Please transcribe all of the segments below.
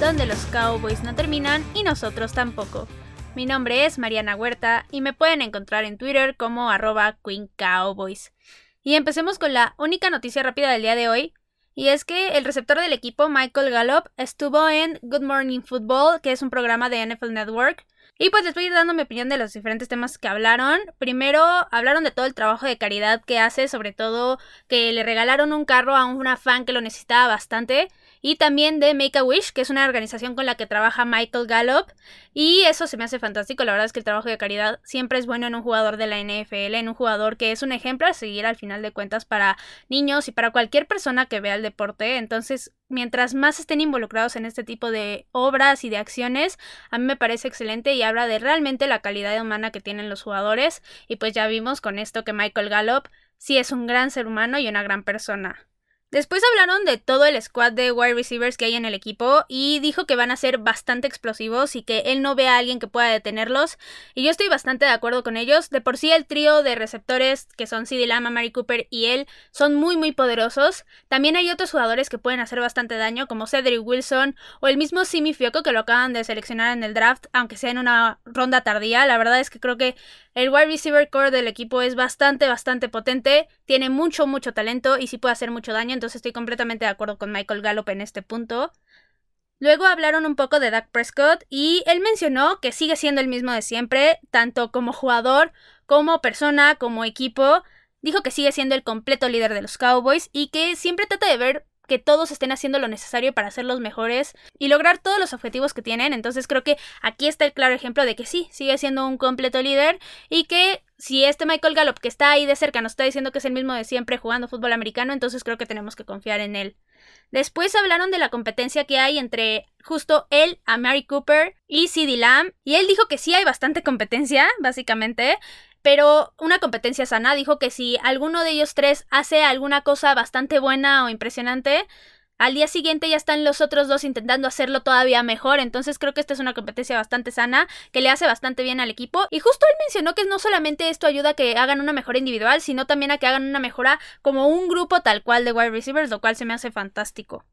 donde los Cowboys no terminan y nosotros tampoco. Mi nombre es Mariana Huerta y me pueden encontrar en Twitter como arroba Queen Cowboys. Y empecemos con la única noticia rápida del día de hoy, y es que el receptor del equipo, Michael Gallup, estuvo en Good Morning Football, que es un programa de NFL Network, y pues les voy a ir dando mi opinión de los diferentes temas que hablaron. Primero, hablaron de todo el trabajo de caridad que hace, sobre todo que le regalaron un carro a una fan que lo necesitaba bastante y también de Make a Wish, que es una organización con la que trabaja Michael Gallup. Y eso se me hace fantástico. La verdad es que el trabajo de caridad siempre es bueno en un jugador de la NFL, en un jugador que es un ejemplo a seguir al final de cuentas para niños y para cualquier persona que vea el deporte. Entonces, mientras más estén involucrados en este tipo de obras y de acciones, a mí me parece excelente y habla de realmente la calidad humana que tienen los jugadores. Y pues ya vimos con esto que Michael Gallup sí es un gran ser humano y una gran persona. Después hablaron de todo el squad de wide receivers que hay en el equipo y dijo que van a ser bastante explosivos y que él no ve a alguien que pueda detenerlos. Y yo estoy bastante de acuerdo con ellos. De por sí el trío de receptores que son CD Lama, Mary Cooper y él son muy muy poderosos. También hay otros jugadores que pueden hacer bastante daño como Cedric Wilson o el mismo Simi Fioco que lo acaban de seleccionar en el draft aunque sea en una ronda tardía. La verdad es que creo que el wide receiver core del equipo es bastante, bastante potente, tiene mucho, mucho talento y sí puede hacer mucho daño, entonces estoy completamente de acuerdo con Michael Gallup en este punto. Luego hablaron un poco de Dak Prescott y él mencionó que sigue siendo el mismo de siempre, tanto como jugador, como persona, como equipo. Dijo que sigue siendo el completo líder de los Cowboys y que siempre trata de ver que todos estén haciendo lo necesario para ser los mejores y lograr todos los objetivos que tienen. Entonces creo que aquí está el claro ejemplo de que sí, sigue siendo un completo líder y que si este Michael Gallup que está ahí de cerca nos está diciendo que es el mismo de siempre jugando fútbol americano, entonces creo que tenemos que confiar en él. Después hablaron de la competencia que hay entre justo él, a Mary Cooper y CD Lamb. Y él dijo que sí hay bastante competencia, básicamente pero una competencia sana. Dijo que si alguno de ellos tres hace alguna cosa bastante buena o impresionante, al día siguiente ya están los otros dos intentando hacerlo todavía mejor, entonces creo que esta es una competencia bastante sana, que le hace bastante bien al equipo. Y justo él mencionó que no solamente esto ayuda a que hagan una mejora individual, sino también a que hagan una mejora como un grupo tal cual de wide receivers, lo cual se me hace fantástico.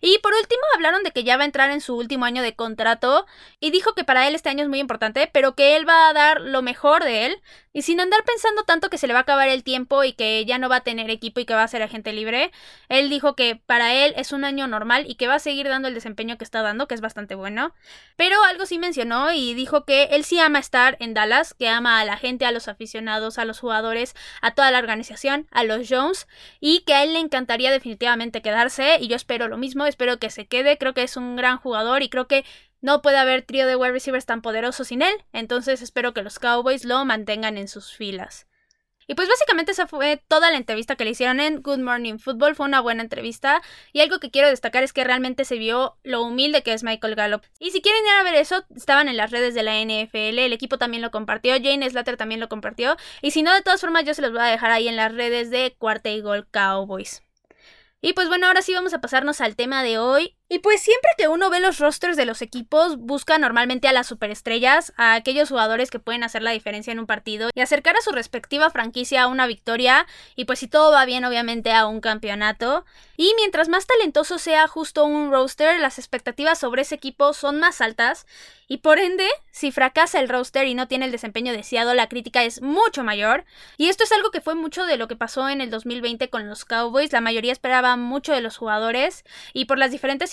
Y por último hablaron de que ya va a entrar en su último año de contrato y dijo que para él este año es muy importante, pero que él va a dar lo mejor de él y sin andar pensando tanto que se le va a acabar el tiempo y que ya no va a tener equipo y que va a ser agente libre. Él dijo que para él es un año normal y que va a seguir dando el desempeño que está dando, que es bastante bueno. Pero algo sí mencionó y dijo que él sí ama estar en Dallas, que ama a la gente, a los aficionados, a los jugadores, a toda la organización, a los Jones y que a él le encantaría definitivamente quedarse y yo espero lo mismo espero que se quede, creo que es un gran jugador y creo que no puede haber trío de wide receivers tan poderoso sin él, entonces espero que los Cowboys lo mantengan en sus filas. Y pues básicamente esa fue toda la entrevista que le hicieron en Good Morning Football. Fue una buena entrevista. Y algo que quiero destacar es que realmente se vio lo humilde que es Michael Gallup. Y si quieren ir a ver eso, estaban en las redes de la NFL. El equipo también lo compartió. Jane Slater también lo compartió. Y si no, de todas formas, yo se los voy a dejar ahí en las redes de Cuarta y Gol Cowboys. Y pues bueno, ahora sí vamos a pasarnos al tema de hoy. Y pues siempre que uno ve los rosters de los equipos, busca normalmente a las superestrellas, a aquellos jugadores que pueden hacer la diferencia en un partido y acercar a su respectiva franquicia a una victoria y pues si todo va bien obviamente a un campeonato. Y mientras más talentoso sea justo un roster, las expectativas sobre ese equipo son más altas y por ende, si fracasa el roster y no tiene el desempeño deseado, la crítica es mucho mayor. Y esto es algo que fue mucho de lo que pasó en el 2020 con los Cowboys, la mayoría esperaba mucho de los jugadores y por las diferentes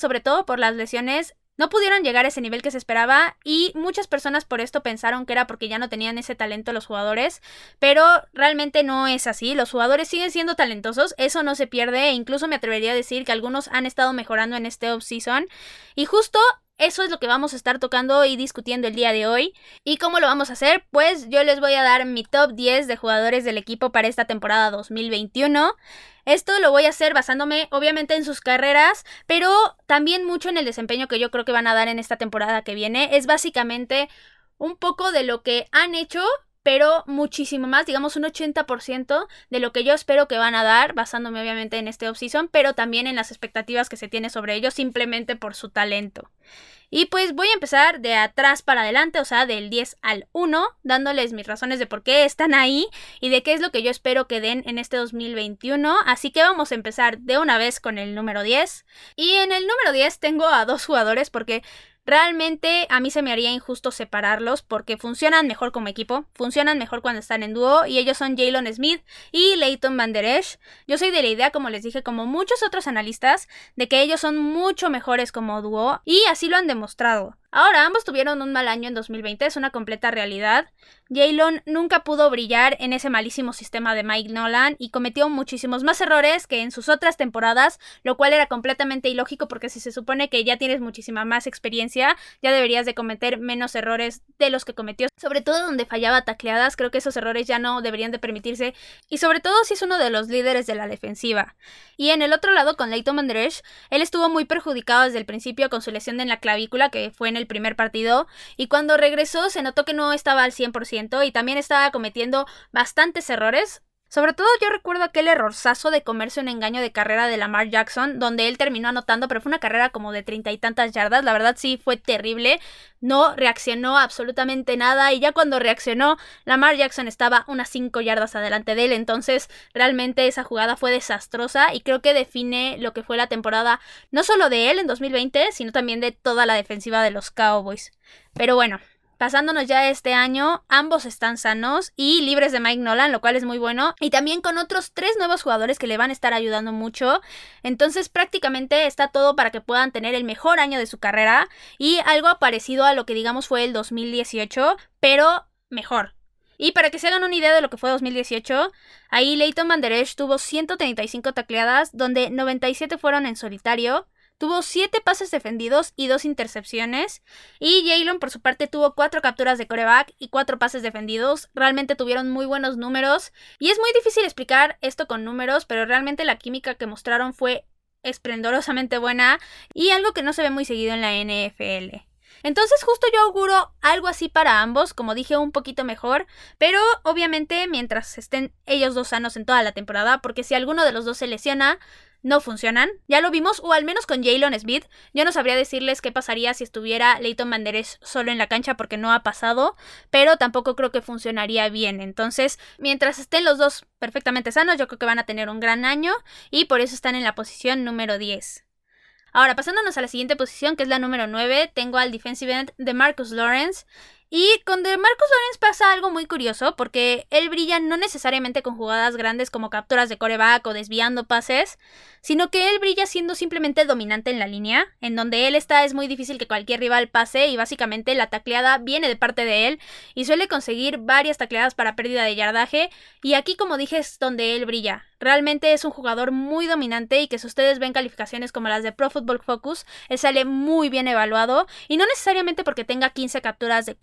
sobre todo por las lesiones, no pudieron llegar a ese nivel que se esperaba y muchas personas por esto pensaron que era porque ya no tenían ese talento los jugadores, pero realmente no es así, los jugadores siguen siendo talentosos, eso no se pierde e incluso me atrevería a decir que algunos han estado mejorando en este off-season. Y justo eso es lo que vamos a estar tocando y discutiendo el día de hoy. ¿Y cómo lo vamos a hacer? Pues yo les voy a dar mi top 10 de jugadores del equipo para esta temporada 2021. Esto lo voy a hacer basándome obviamente en sus carreras, pero también mucho en el desempeño que yo creo que van a dar en esta temporada que viene. Es básicamente un poco de lo que han hecho pero muchísimo más, digamos un 80% de lo que yo espero que van a dar, basándome obviamente en este offseason, pero también en las expectativas que se tiene sobre ellos simplemente por su talento. Y pues voy a empezar de atrás para adelante, o sea, del 10 al 1, dándoles mis razones de por qué están ahí y de qué es lo que yo espero que den en este 2021. Así que vamos a empezar de una vez con el número 10. Y en el número 10 tengo a dos jugadores porque Realmente a mí se me haría injusto separarlos porque funcionan mejor como equipo, funcionan mejor cuando están en dúo y ellos son Jalen Smith y Leighton Van Der Esch. Yo soy de la idea, como les dije, como muchos otros analistas, de que ellos son mucho mejores como dúo y así lo han demostrado. Ahora, ambos tuvieron un mal año en 2020, es una completa realidad. Jalen nunca pudo brillar en ese malísimo sistema de Mike Nolan y cometió muchísimos más errores que en sus otras temporadas, lo cual era completamente ilógico porque si se supone que ya tienes muchísima más experiencia, ya deberías de cometer menos errores de los que cometió. Sobre todo donde fallaba tacleadas, creo que esos errores ya no deberían de permitirse y sobre todo si es uno de los líderes de la defensiva. Y en el otro lado con Leighton Mandresh, él estuvo muy perjudicado desde el principio con su lesión en la clavícula que fue en el primer partido y cuando regresó se notó que no estaba al 100% y también estaba cometiendo bastantes errores, sobre todo yo recuerdo aquel errorzazo de comerse un engaño de carrera de Lamar Jackson, donde él terminó anotando, pero fue una carrera como de treinta y tantas yardas. La verdad sí fue terrible. No reaccionó absolutamente nada. Y ya cuando reaccionó, Lamar Jackson estaba unas cinco yardas adelante de él. Entonces, realmente esa jugada fue desastrosa. Y creo que define lo que fue la temporada, no solo de él en 2020, sino también de toda la defensiva de los Cowboys. Pero bueno, Pasándonos ya este año, ambos están sanos y libres de Mike Nolan, lo cual es muy bueno. Y también con otros tres nuevos jugadores que le van a estar ayudando mucho. Entonces prácticamente está todo para que puedan tener el mejor año de su carrera y algo parecido a lo que digamos fue el 2018, pero mejor. Y para que se hagan una idea de lo que fue 2018, ahí Leighton Manderesh tuvo 135 tacleadas, donde 97 fueron en solitario, Tuvo 7 pases defendidos y 2 intercepciones. Y Jalen, por su parte, tuvo 4 capturas de coreback y 4 pases defendidos. Realmente tuvieron muy buenos números. Y es muy difícil explicar esto con números, pero realmente la química que mostraron fue esplendorosamente buena y algo que no se ve muy seguido en la NFL. Entonces justo yo auguro algo así para ambos, como dije, un poquito mejor, pero obviamente mientras estén ellos dos sanos en toda la temporada, porque si alguno de los dos se lesiona, no funcionan. Ya lo vimos, o al menos con Jalen Smith. Yo no sabría decirles qué pasaría si estuviera Leighton Manderes solo en la cancha porque no ha pasado, pero tampoco creo que funcionaría bien. Entonces, mientras estén los dos perfectamente sanos, yo creo que van a tener un gran año y por eso están en la posición número 10. Ahora, pasándonos a la siguiente posición, que es la número 9, tengo al defensive end de Marcus Lawrence. Y con de Marcus Lawrence pasa algo muy curioso, porque él brilla no necesariamente con jugadas grandes como capturas de coreback o desviando pases, sino que él brilla siendo simplemente dominante en la línea. En donde él está es muy difícil que cualquier rival pase y básicamente la tacleada viene de parte de él y suele conseguir varias tacleadas para pérdida de yardaje. Y aquí, como dije, es donde él brilla. Realmente es un jugador muy dominante y que si ustedes ven calificaciones como las de Pro Football Focus, él sale muy bien evaluado y no necesariamente porque tenga 15 capturas de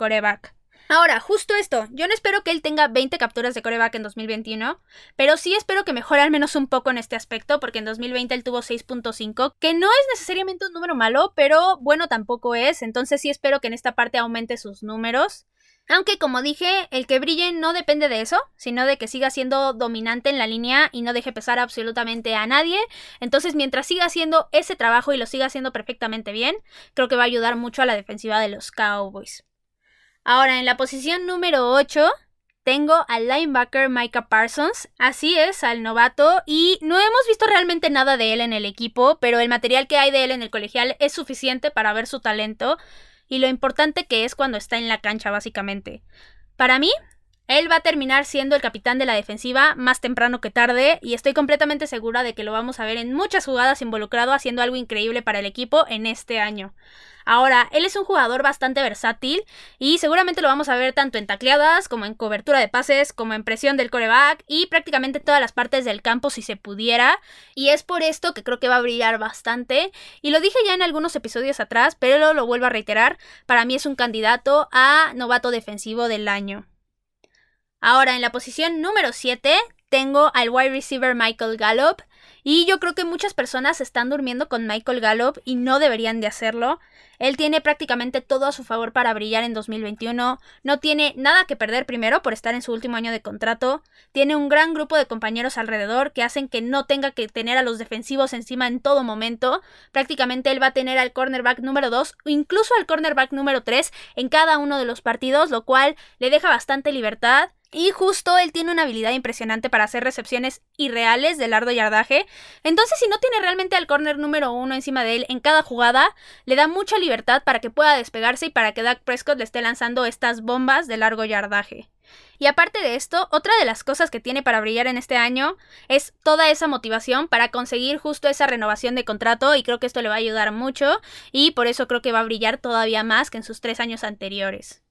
Ahora, justo esto, yo no espero que él tenga 20 capturas de coreback en 2021, pero sí espero que mejore al menos un poco en este aspecto, porque en 2020 él tuvo 6.5, que no es necesariamente un número malo, pero bueno tampoco es, entonces sí espero que en esta parte aumente sus números. Aunque como dije, el que brille no depende de eso, sino de que siga siendo dominante en la línea y no deje pesar absolutamente a nadie. Entonces, mientras siga haciendo ese trabajo y lo siga haciendo perfectamente bien, creo que va a ayudar mucho a la defensiva de los Cowboys. Ahora, en la posición número 8 tengo al linebacker Micah Parsons, así es, al novato, y no hemos visto realmente nada de él en el equipo, pero el material que hay de él en el colegial es suficiente para ver su talento y lo importante que es cuando está en la cancha, básicamente. Para mí, él va a terminar siendo el capitán de la defensiva más temprano que tarde y estoy completamente segura de que lo vamos a ver en muchas jugadas involucrado haciendo algo increíble para el equipo en este año. Ahora, él es un jugador bastante versátil y seguramente lo vamos a ver tanto en tacleadas como en cobertura de pases, como en presión del coreback y prácticamente todas las partes del campo si se pudiera. Y es por esto que creo que va a brillar bastante. Y lo dije ya en algunos episodios atrás, pero lo vuelvo a reiterar. Para mí es un candidato a novato defensivo del año. Ahora, en la posición número 7 tengo al wide receiver Michael Gallup. Y yo creo que muchas personas están durmiendo con Michael Gallup y no deberían de hacerlo. Él tiene prácticamente todo a su favor para brillar en 2021. No tiene nada que perder primero por estar en su último año de contrato. Tiene un gran grupo de compañeros alrededor que hacen que no tenga que tener a los defensivos encima en todo momento. Prácticamente él va a tener al cornerback número 2 o incluso al cornerback número 3 en cada uno de los partidos, lo cual le deja bastante libertad. Y justo él tiene una habilidad impresionante para hacer recepciones irreales de largo yardaje. Entonces, si no tiene realmente al corner número uno encima de él en cada jugada, le da mucha libertad para que pueda despegarse y para que Dak Prescott le esté lanzando estas bombas de largo yardaje. Y aparte de esto, otra de las cosas que tiene para brillar en este año es toda esa motivación para conseguir justo esa renovación de contrato y creo que esto le va a ayudar mucho y por eso creo que va a brillar todavía más que en sus tres años anteriores.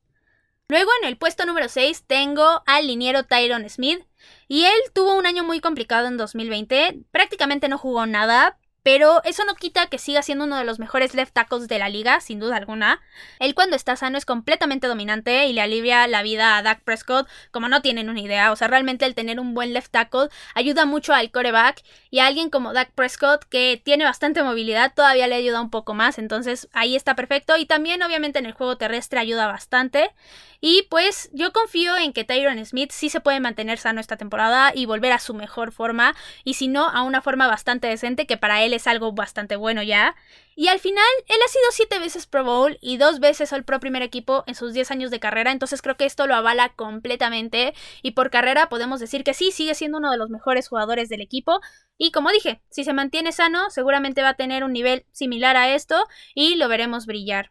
Luego en el puesto número 6 tengo al liniero Tyron Smith. Y él tuvo un año muy complicado en 2020. Prácticamente no jugó nada, pero eso no quita que siga siendo uno de los mejores left tackles de la liga, sin duda alguna. Él cuando está sano es completamente dominante y le alivia la vida a Dak Prescott, como no tienen una idea. O sea, realmente el tener un buen left tackle ayuda mucho al coreback y a alguien como Dak Prescott que tiene bastante movilidad todavía le ayuda un poco más. Entonces ahí está perfecto y también obviamente en el juego terrestre ayuda bastante. Y pues yo confío en que Tyron Smith sí se puede mantener sano esta temporada y volver a su mejor forma, y si no, a una forma bastante decente, que para él es algo bastante bueno ya. Y al final, él ha sido siete veces Pro Bowl y dos veces All Pro primer equipo en sus 10 años de carrera, entonces creo que esto lo avala completamente. Y por carrera podemos decir que sí, sigue siendo uno de los mejores jugadores del equipo. Y como dije, si se mantiene sano, seguramente va a tener un nivel similar a esto y lo veremos brillar.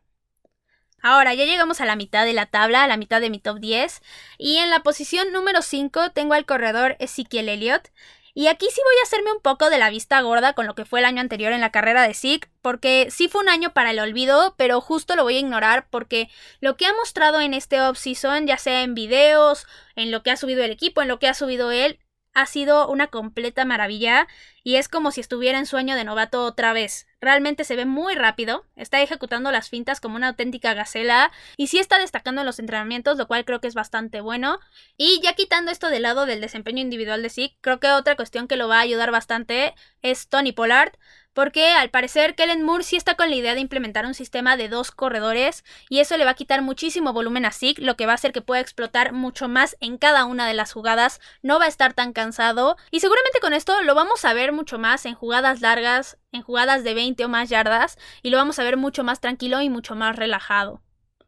Ahora, ya llegamos a la mitad de la tabla, a la mitad de mi top 10. Y en la posición número 5 tengo al corredor Ezekiel Elliott. Y aquí sí voy a hacerme un poco de la vista gorda con lo que fue el año anterior en la carrera de Zeke, porque sí fue un año para el olvido, pero justo lo voy a ignorar porque lo que ha mostrado en este off-season, ya sea en videos, en lo que ha subido el equipo, en lo que ha subido él, ha sido una completa maravilla y es como si estuviera en sueño de novato otra vez. Realmente se ve muy rápido, está ejecutando las fintas como una auténtica gacela y sí está destacando en los entrenamientos, lo cual creo que es bastante bueno. Y ya quitando esto del lado del desempeño individual de Zeke, creo que otra cuestión que lo va a ayudar bastante es Tony Pollard, porque al parecer Kellen Moore sí está con la idea de implementar un sistema de dos corredores y eso le va a quitar muchísimo volumen a Zeke, lo que va a hacer que pueda explotar mucho más en cada una de las jugadas, no va a estar tan cansado y seguramente con esto lo vamos a ver mucho más en jugadas largas, en jugadas de 20 o más yardas y lo vamos a ver mucho más tranquilo y mucho más relajado.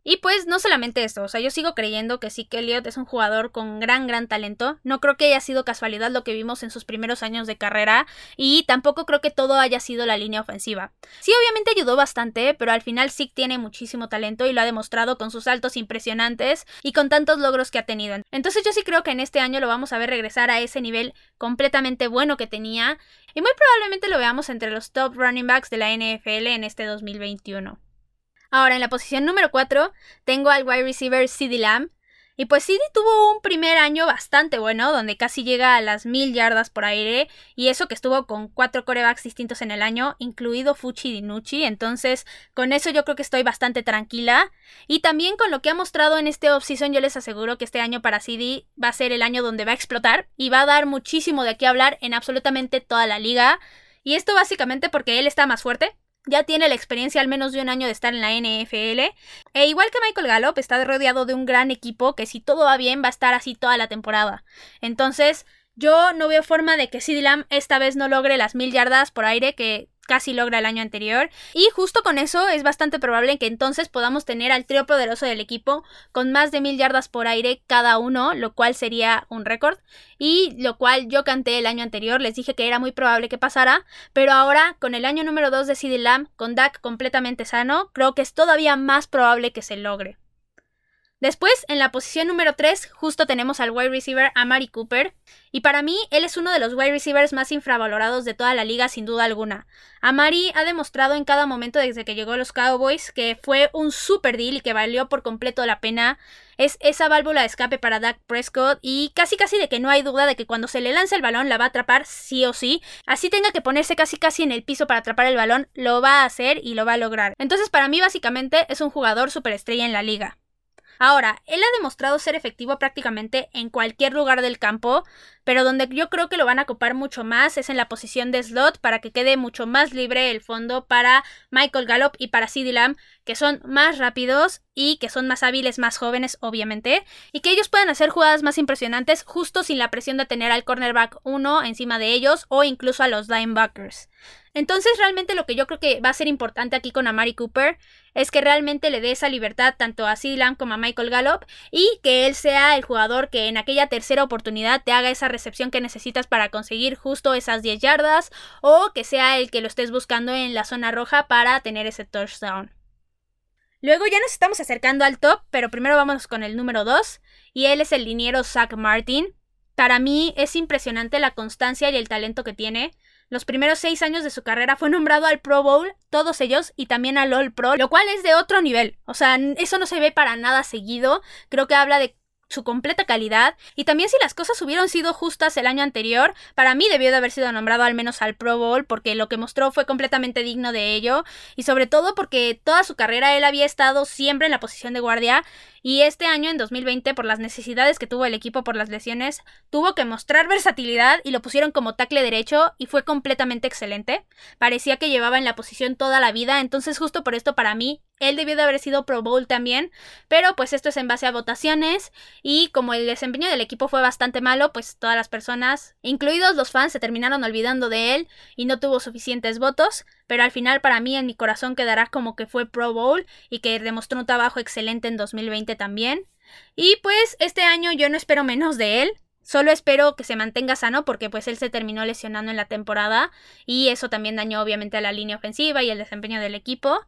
Y pues no solamente esto, o sea, yo sigo creyendo que sí que Elliot es un jugador con gran, gran talento. No creo que haya sido casualidad lo que vimos en sus primeros años de carrera y tampoco creo que todo haya sido la línea ofensiva. Sí, obviamente ayudó bastante, pero al final sí tiene muchísimo talento y lo ha demostrado con sus saltos impresionantes y con tantos logros que ha tenido. Entonces yo sí creo que en este año lo vamos a ver regresar a ese nivel completamente bueno que tenía y muy probablemente lo veamos entre los top running backs de la NFL en este 2021. Ahora, en la posición número 4 tengo al wide receiver CD Lamb. Y pues CD tuvo un primer año bastante bueno, donde casi llega a las mil yardas por aire, y eso que estuvo con cuatro corebacks distintos en el año, incluido Fuchi Dinucci, entonces con eso yo creo que estoy bastante tranquila. Y también con lo que ha mostrado en este offseason, yo les aseguro que este año para CD va a ser el año donde va a explotar y va a dar muchísimo de qué hablar en absolutamente toda la liga. Y esto básicamente porque él está más fuerte, ya tiene la experiencia al menos de un año de estar en la NFL. E igual que Michael Gallup, está rodeado de un gran equipo que si todo va bien va a estar así toda la temporada. Entonces, yo no veo forma de que Sid Lamb esta vez no logre las mil yardas por aire que casi logra el año anterior. Y justo con eso es bastante probable que entonces podamos tener al trío poderoso del equipo con más de mil yardas por aire cada uno, lo cual sería un récord. Y lo cual yo canté el año anterior, les dije que era muy probable que pasara. Pero ahora, con el año número 2 de CD Lamb, con Dak completamente sano, creo que es todavía más probable que se logre. Después, en la posición número 3, justo tenemos al wide receiver Amari Cooper. Y para mí, él es uno de los wide receivers más infravalorados de toda la liga, sin duda alguna. Amari ha demostrado en cada momento desde que llegó a los Cowboys que fue un super deal y que valió por completo la pena. Es esa válvula de escape para Dak Prescott y casi casi de que no hay duda de que cuando se le lanza el balón la va a atrapar sí o sí. Así tenga que ponerse casi casi en el piso para atrapar el balón, lo va a hacer y lo va a lograr. Entonces para mí básicamente es un jugador superestrella en la liga. Ahora, él ha demostrado ser efectivo prácticamente en cualquier lugar del campo, pero donde yo creo que lo van a copar mucho más es en la posición de slot para que quede mucho más libre el fondo para Michael Gallup y para CeeDee Lamb, que son más rápidos y que son más hábiles, más jóvenes, obviamente, y que ellos puedan hacer jugadas más impresionantes justo sin la presión de tener al cornerback 1 encima de ellos o incluso a los linebackers. Entonces realmente lo que yo creo que va a ser importante aquí con Amari Cooper es que realmente le dé esa libertad tanto a Sid Lamb como a Michael Gallup y que él sea el jugador que en aquella tercera oportunidad te haga esa recepción que necesitas para conseguir justo esas 10 yardas o que sea el que lo estés buscando en la zona roja para tener ese touchdown. Luego ya nos estamos acercando al top, pero primero vamos con el número 2 y él es el liniero Zach Martin. Para mí es impresionante la constancia y el talento que tiene. Los primeros seis años de su carrera fue nombrado al Pro Bowl, todos ellos, y también al All Pro, lo cual es de otro nivel. O sea, eso no se ve para nada seguido. Creo que habla de su completa calidad. Y también si las cosas hubieran sido justas el año anterior, para mí debió de haber sido nombrado al menos al Pro Bowl porque lo que mostró fue completamente digno de ello. Y sobre todo porque toda su carrera él había estado siempre en la posición de guardia. Y este año, en 2020, por las necesidades que tuvo el equipo por las lesiones, tuvo que mostrar versatilidad y lo pusieron como tackle derecho y fue completamente excelente. Parecía que llevaba en la posición toda la vida, entonces justo por esto para mí él debió de haber sido Pro Bowl también, pero pues esto es en base a votaciones y como el desempeño del equipo fue bastante malo, pues todas las personas, incluidos los fans, se terminaron olvidando de él y no tuvo suficientes votos, pero al final para mí en mi corazón quedará como que fue Pro Bowl y que demostró un trabajo excelente en 2020 también. Y pues este año yo no espero menos de él. Solo espero que se mantenga sano porque pues él se terminó lesionando en la temporada y eso también dañó obviamente a la línea ofensiva y el desempeño del equipo.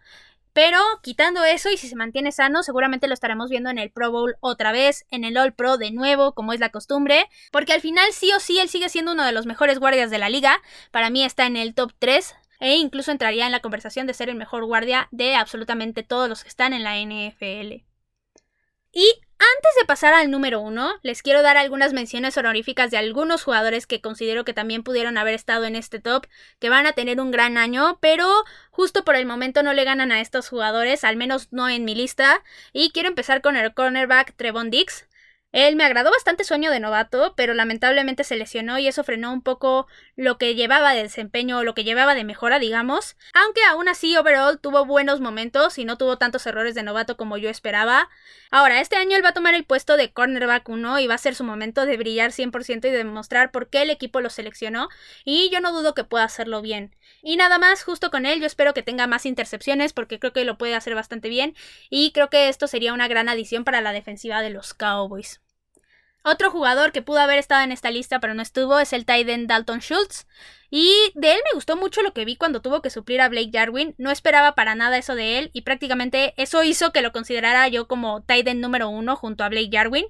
Pero quitando eso y si se mantiene sano, seguramente lo estaremos viendo en el Pro Bowl otra vez, en el All Pro de nuevo, como es la costumbre, porque al final sí o sí él sigue siendo uno de los mejores guardias de la liga. Para mí está en el top 3 e incluso entraría en la conversación de ser el mejor guardia de absolutamente todos los que están en la NFL. Y antes de pasar al número uno, les quiero dar algunas menciones honoríficas de algunos jugadores que considero que también pudieron haber estado en este top, que van a tener un gran año, pero justo por el momento no le ganan a estos jugadores, al menos no en mi lista. Y quiero empezar con el cornerback Trevon Dix. Él me agradó bastante sueño de novato, pero lamentablemente se lesionó y eso frenó un poco lo que llevaba de desempeño o lo que llevaba de mejora, digamos. Aunque aún así, overall tuvo buenos momentos y no tuvo tantos errores de novato como yo esperaba. Ahora, este año él va a tomar el puesto de cornerback 1 y va a ser su momento de brillar 100% y demostrar por qué el equipo lo seleccionó. Y yo no dudo que pueda hacerlo bien. Y nada más, justo con él, yo espero que tenga más intercepciones porque creo que lo puede hacer bastante bien. Y creo que esto sería una gran adición para la defensiva de los Cowboys. Otro jugador que pudo haber estado en esta lista pero no estuvo es el Tyden Dalton Schultz. Y de él me gustó mucho lo que vi cuando tuvo que suplir a Blake Jarwin. No esperaba para nada eso de él y prácticamente eso hizo que lo considerara yo como Tyden número uno junto a Blake Jarwin.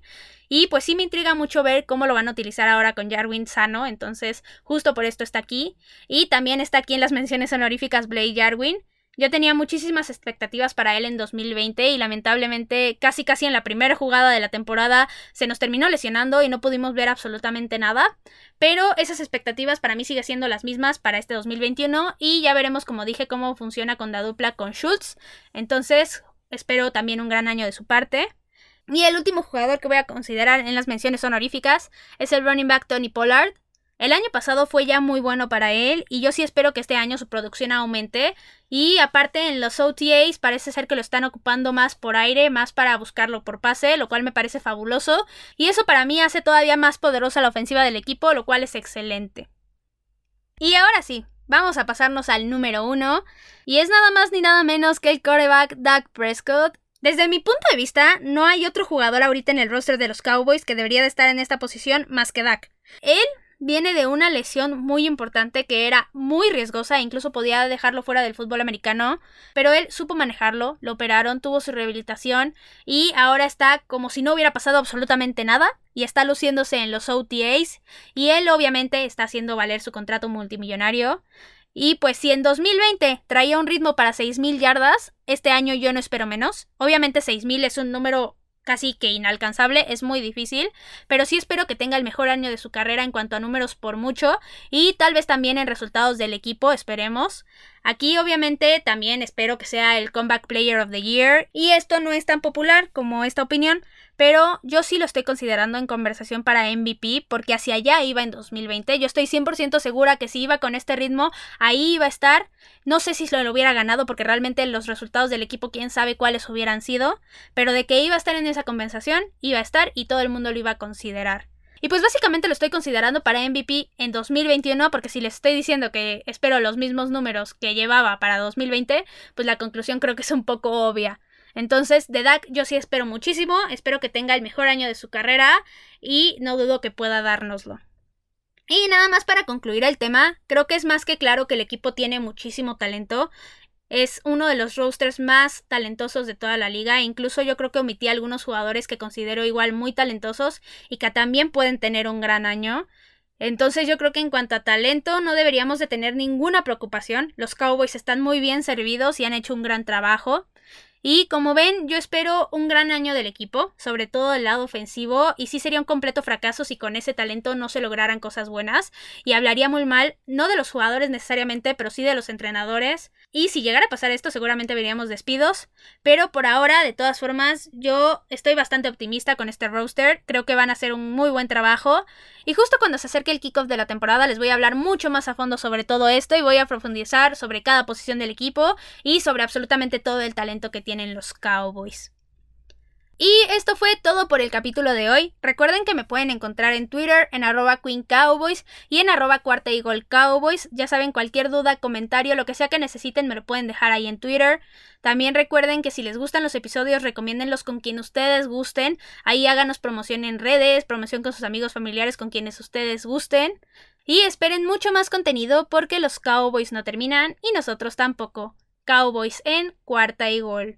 Y pues sí me intriga mucho ver cómo lo van a utilizar ahora con Jarwin sano. Entonces justo por esto está aquí. Y también está aquí en las menciones honoríficas Blake Jarwin. Yo tenía muchísimas expectativas para él en 2020 y lamentablemente casi casi en la primera jugada de la temporada se nos terminó lesionando y no pudimos ver absolutamente nada. Pero esas expectativas para mí siguen siendo las mismas para este 2021 y ya veremos como dije cómo funciona con la dupla con Schultz. Entonces espero también un gran año de su parte. Y el último jugador que voy a considerar en las menciones honoríficas es el running back Tony Pollard. El año pasado fue ya muy bueno para él y yo sí espero que este año su producción aumente. Y aparte en los OTAs parece ser que lo están ocupando más por aire, más para buscarlo por pase, lo cual me parece fabuloso. Y eso para mí hace todavía más poderosa la ofensiva del equipo, lo cual es excelente. Y ahora sí, vamos a pasarnos al número uno. Y es nada más ni nada menos que el quarterback Doug Prescott. Desde mi punto de vista, no hay otro jugador ahorita en el roster de los Cowboys que debería de estar en esta posición más que Dak. Él viene de una lesión muy importante que era muy riesgosa e incluso podía dejarlo fuera del fútbol americano, pero él supo manejarlo, lo operaron, tuvo su rehabilitación y ahora está como si no hubiera pasado absolutamente nada y está luciéndose en los OTAs y él obviamente está haciendo valer su contrato multimillonario. Y pues si en 2020 traía un ritmo para 6.000 yardas, este año yo no espero menos. Obviamente 6.000 es un número casi que inalcanzable, es muy difícil, pero sí espero que tenga el mejor año de su carrera en cuanto a números por mucho y tal vez también en resultados del equipo, esperemos. Aquí obviamente también espero que sea el Comeback Player of the Year y esto no es tan popular como esta opinión, pero yo sí lo estoy considerando en conversación para MVP porque hacia allá iba en 2020. Yo estoy 100% segura que si iba con este ritmo, ahí iba a estar. No sé si lo hubiera ganado porque realmente los resultados del equipo, quién sabe cuáles hubieran sido, pero de que iba a estar en esa conversación, iba a estar y todo el mundo lo iba a considerar. Y pues básicamente lo estoy considerando para MVP en 2021 porque si les estoy diciendo que espero los mismos números que llevaba para 2020, pues la conclusión creo que es un poco obvia. Entonces, de Dak yo sí espero muchísimo, espero que tenga el mejor año de su carrera y no dudo que pueda dárnoslo. Y nada más para concluir el tema, creo que es más que claro que el equipo tiene muchísimo talento es uno de los rosters más talentosos de toda la liga. Incluso yo creo que omití algunos jugadores que considero igual muy talentosos y que también pueden tener un gran año. Entonces yo creo que en cuanto a talento no deberíamos de tener ninguna preocupación. Los Cowboys están muy bien servidos y han hecho un gran trabajo. Y como ven, yo espero un gran año del equipo, sobre todo el lado ofensivo, y sí sería un completo fracaso si con ese talento no se lograran cosas buenas, y hablaría muy mal, no de los jugadores necesariamente, pero sí de los entrenadores, y si llegara a pasar esto seguramente veríamos despidos, pero por ahora, de todas formas, yo estoy bastante optimista con este roster, creo que van a hacer un muy buen trabajo, y justo cuando se acerque el kickoff de la temporada les voy a hablar mucho más a fondo sobre todo esto y voy a profundizar sobre cada posición del equipo y sobre absolutamente todo el talento que tiene en los Cowboys. Y esto fue todo por el capítulo de hoy. Recuerden que me pueden encontrar en Twitter en arroba Queen Cowboys y en arroba Cuarta Eagle Cowboys. Ya saben, cualquier duda, comentario, lo que sea que necesiten me lo pueden dejar ahí en Twitter. También recuerden que si les gustan los episodios, recomiéndenlos con quien ustedes gusten. Ahí háganos promoción en redes, promoción con sus amigos familiares con quienes ustedes gusten. Y esperen mucho más contenido porque los Cowboys no terminan y nosotros tampoco. Cowboys en Cuarta y Gol.